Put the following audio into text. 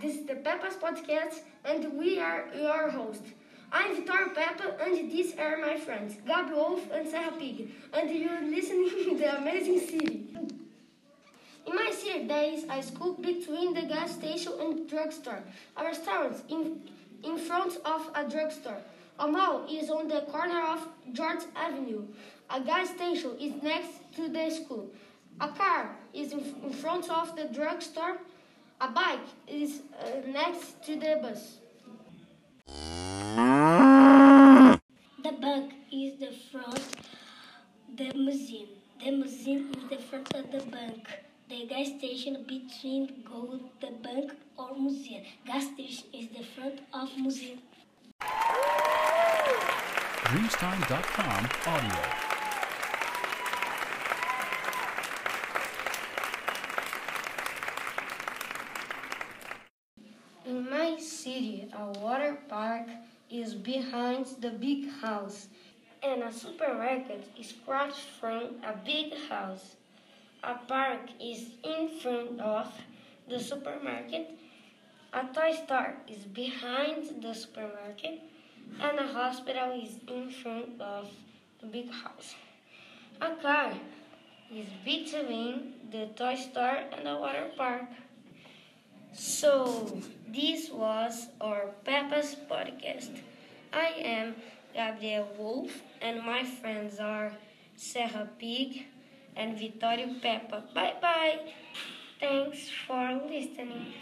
podcast, and we are your hosts. I'm Vitor Peppa, and these are my friends, Gabi Wolf and Sarah Pig, and you're listening to the amazing city. In my city, there is a school between the gas station and drugstore, a restaurant in, in front of a drugstore. A mall is on the corner of George Avenue. A gas station is next to the school. A car is in, in front of the drugstore. A bike is uh, next to the bus. The bank is the front, the museum. The museum is the front of the bank. The gas station between go the bank or museum. Gas station is the front of museum. Dreamstime.com audio. In my city, a water park is behind the big house, and a supermarket is across from a big house. A park is in front of the supermarket. A toy store is behind the supermarket, and a hospital is in front of the big house. A car is between the toy store and the water park. So, this was our Peppa's podcast. I am Gabriel Wolf, and my friends are Serra Pig and Vitório Peppa. Bye bye. Thanks for listening.